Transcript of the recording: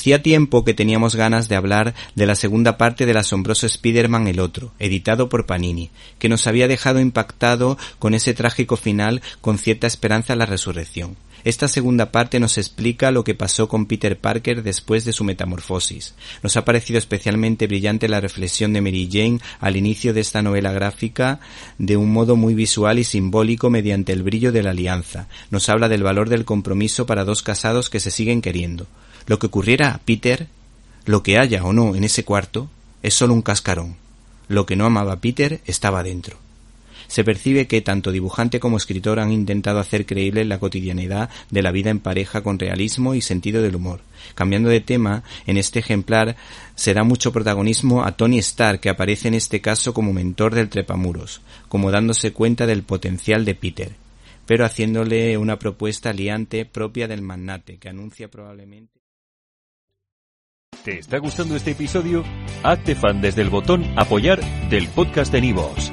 Hacía tiempo que teníamos ganas de hablar de la segunda parte del asombroso Spider-Man el otro, editado por Panini, que nos había dejado impactado con ese trágico final con cierta esperanza la resurrección. Esta segunda parte nos explica lo que pasó con Peter Parker después de su metamorfosis. Nos ha parecido especialmente brillante la reflexión de Mary Jane al inicio de esta novela gráfica de un modo muy visual y simbólico mediante el brillo de la alianza. Nos habla del valor del compromiso para dos casados que se siguen queriendo. Lo que ocurriera a Peter, lo que haya o no en ese cuarto, es solo un cascarón. Lo que no amaba Peter estaba dentro se percibe que tanto dibujante como escritor han intentado hacer creíble la cotidianidad de la vida en pareja con realismo y sentido del humor. Cambiando de tema, en este ejemplar se da mucho protagonismo a Tony Stark, que aparece en este caso como mentor del trepamuros, como dándose cuenta del potencial de Peter, pero haciéndole una propuesta liante propia del magnate, que anuncia probablemente. ¿Te está gustando este episodio? Hazte fan desde el botón apoyar del podcast de Nivos.